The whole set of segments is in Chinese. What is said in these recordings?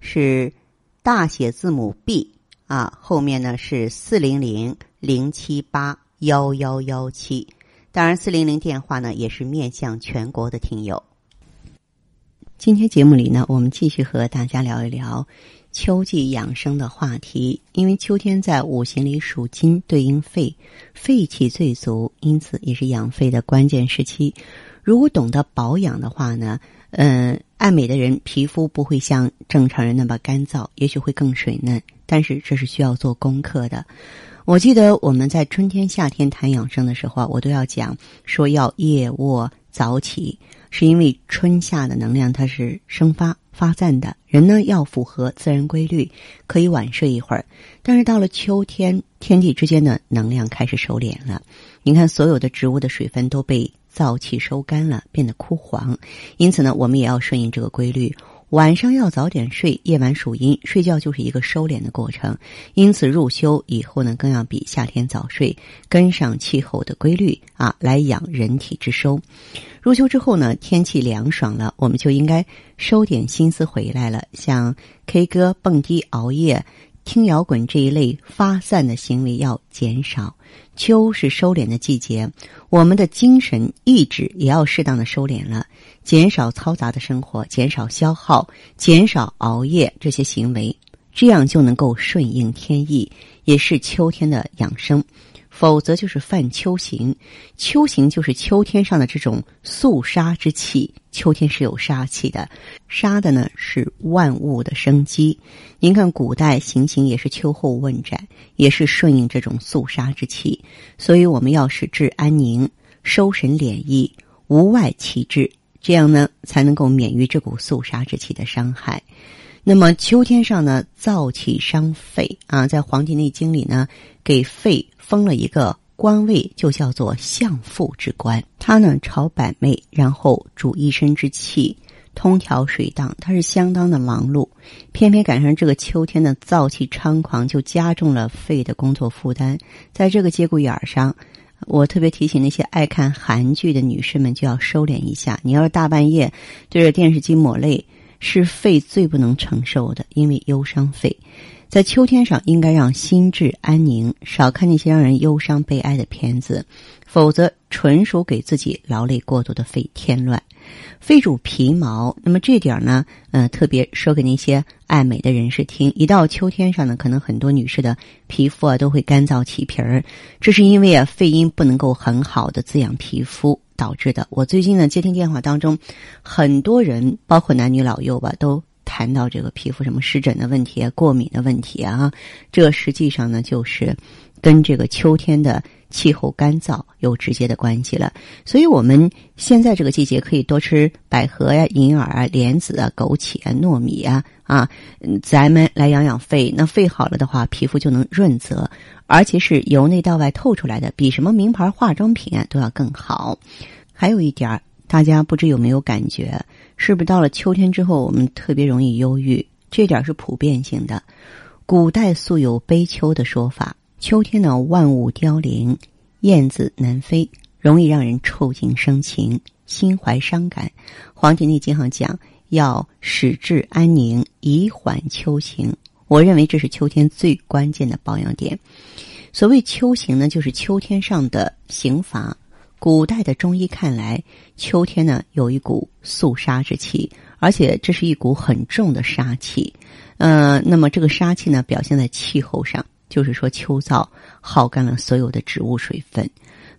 是大写字母 B 啊，后面呢是四零零零七八幺幺幺七。当然，四零零电话呢也是面向全国的听友。今天节目里呢，我们继续和大家聊一聊秋季养生的话题。因为秋天在五行里属金，对应肺，肺气最足，因此也是养肺的关键时期。如果懂得保养的话呢，嗯，爱美的人皮肤不会像正常人那么干燥，也许会更水嫩。但是这是需要做功课的。我记得我们在春天、夏天谈养生的时候啊，我都要讲说要夜卧早起。是因为春夏的能量它是生发发散的，人呢要符合自然规律，可以晚睡一会儿。但是到了秋天，天地之间的能量开始收敛了。你看，所有的植物的水分都被燥气收干了，变得枯黄。因此呢，我们也要顺应这个规律。晚上要早点睡，夜晚属阴，睡觉就是一个收敛的过程。因此入秋以后呢，更要比夏天早睡，跟上气候的规律啊，来养人体之收。入秋之后呢，天气凉爽了，我们就应该收点心思回来了，像 K 歌、蹦迪、熬夜。听摇滚这一类发散的行为要减少。秋是收敛的季节，我们的精神意志也要适当的收敛了，减少嘈杂的生活，减少消耗，减少熬夜这些行为，这样就能够顺应天意，也是秋天的养生。否则就是犯秋刑，秋刑就是秋天上的这种肃杀之气。秋天是有杀气的，杀的呢是万物的生机。您看古代行刑也是秋后问斩，也是顺应这种肃杀之气。所以我们要使志安宁，收神敛意，无外其志，这样呢才能够免于这股肃杀之气的伤害。那么秋天上呢，燥气伤肺啊，在《黄帝内经》里呢，给肺封了一个官位，就叫做相父之官。他呢，朝百媚，然后主一身之气，通调水荡，他是相当的忙碌。偏偏赶上这个秋天的燥气猖狂，就加重了肺的工作负担。在这个节骨眼儿上，我特别提醒那些爱看韩剧的女士们，就要收敛一下。你要是大半夜对着电视机抹泪。是肺最不能承受的，因为忧伤肺。在秋天上，应该让心智安宁，少看那些让人忧伤悲哀的片子，否则纯属给自己劳累过度的肺添乱。肺主皮毛，那么这点呢，呃，特别说给那些爱美的人士听。一到秋天上呢，可能很多女士的皮肤啊都会干燥起皮儿，这是因为啊肺阴不能够很好的滋养皮肤。导致的。我最近呢接听电话当中，很多人包括男女老幼吧，都谈到这个皮肤什么湿疹的问题、啊过敏的问题啊。这实际上呢就是跟这个秋天的气候干燥有直接的关系了。所以我们现在这个季节可以多吃百合呀、银耳啊、莲子啊、枸杞啊、糯米啊啊，咱们来养养肺。那肺好了的话，皮肤就能润泽。而且是由内到外透出来的，比什么名牌化妆品啊都要更好。还有一点儿，大家不知有没有感觉？是不是到了秋天之后，我们特别容易忧郁？这点是普遍性的。古代素有悲秋的说法，秋天呢万物凋零，燕子南飞，容易让人触景生情，心怀伤感。《黄帝内经》上讲，要使志安宁，以缓秋情。我认为这是秋天最关键的保养点。所谓秋刑呢，就是秋天上的刑罚。古代的中医看来，秋天呢有一股肃杀之气，而且这是一股很重的杀气。呃，那么这个杀气呢，表现在气候上，就是说秋燥耗干了所有的植物水分。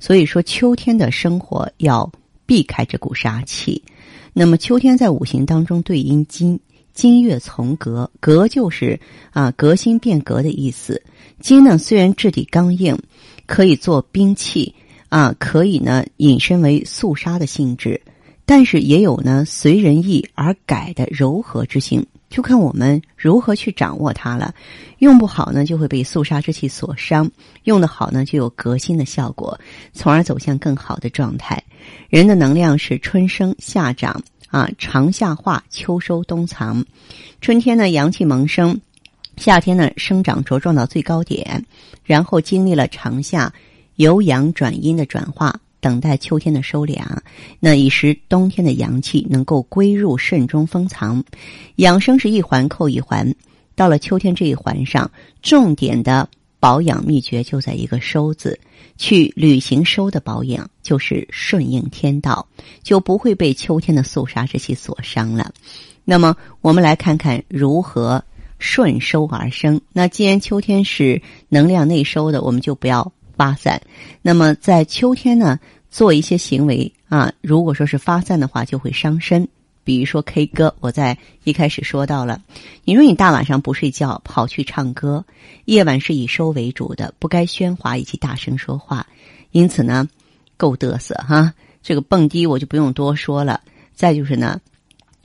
所以说，秋天的生活要避开这股杀气。那么秋天在五行当中对应金。金月从革，革就是啊革新变革的意思。金呢虽然质地刚硬，可以做兵器啊，可以呢引申为肃杀的性质，但是也有呢随人意而改的柔和之性。就看我们如何去掌握它了。用不好呢，就会被肃杀之气所伤；用得好呢，就有革新的效果，从而走向更好的状态。人的能量是春生夏长啊，长夏化，秋收冬藏。春天呢，阳气萌生。夏天呢，生长茁壮到最高点，然后经历了长夏由阳转阴的转化，等待秋天的收敛，那以时冬天的阳气能够归入肾中封藏。养生是一环扣一环，到了秋天这一环上，重点的保养秘诀就在一个“收”字，去履行“收”的保养，就是顺应天道，就不会被秋天的肃杀之气所伤了。那么，我们来看看如何。顺收而生。那既然秋天是能量内收的，我们就不要发散。那么在秋天呢，做一些行为啊，如果说是发散的话，就会伤身。比如说 K 歌，我在一开始说到了。你说你大晚上不睡觉，跑去唱歌，夜晚是以收为主的，不该喧哗以及大声说话。因此呢，够嘚瑟哈。这个蹦迪我就不用多说了。再就是呢，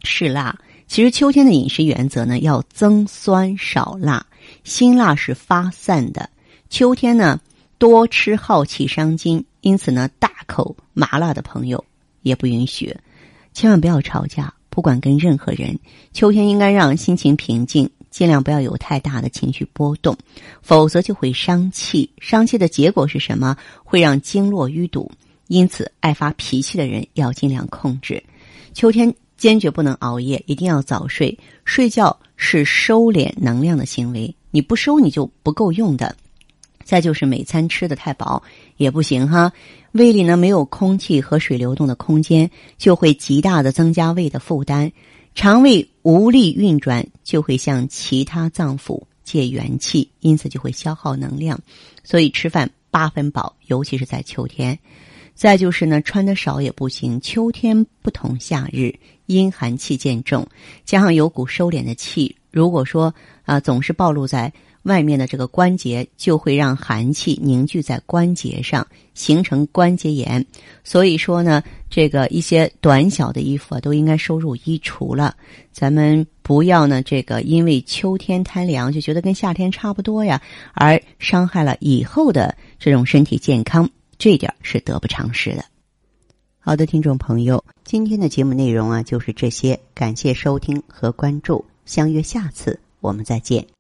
嗜辣。其实秋天的饮食原则呢，要增酸少辣，辛辣是发散的。秋天呢，多吃耗气伤筋，因此呢，大口麻辣的朋友也不允许。千万不要吵架，不管跟任何人。秋天应该让心情平静，尽量不要有太大的情绪波动，否则就会伤气。伤气的结果是什么？会让经络淤堵。因此，爱发脾气的人要尽量控制。秋天。坚决不能熬夜，一定要早睡。睡觉是收敛能量的行为，你不收你就不够用的。再就是每餐吃的太饱也不行哈，胃里呢没有空气和水流动的空间，就会极大的增加胃的负担，肠胃无力运转，就会向其他脏腑借元气，因此就会消耗能量。所以吃饭八分饱，尤其是在秋天。再就是呢，穿的少也不行。秋天不同夏日，阴寒气渐重，加上有股收敛的气，如果说啊总是暴露在外面的这个关节，就会让寒气凝聚在关节上，形成关节炎。所以说呢，这个一些短小的衣服啊，都应该收入衣橱了。咱们不要呢，这个因为秋天贪凉，就觉得跟夏天差不多呀，而伤害了以后的这种身体健康。这点是得不偿失的。好的，听众朋友，今天的节目内容啊就是这些，感谢收听和关注，相约下次我们再见。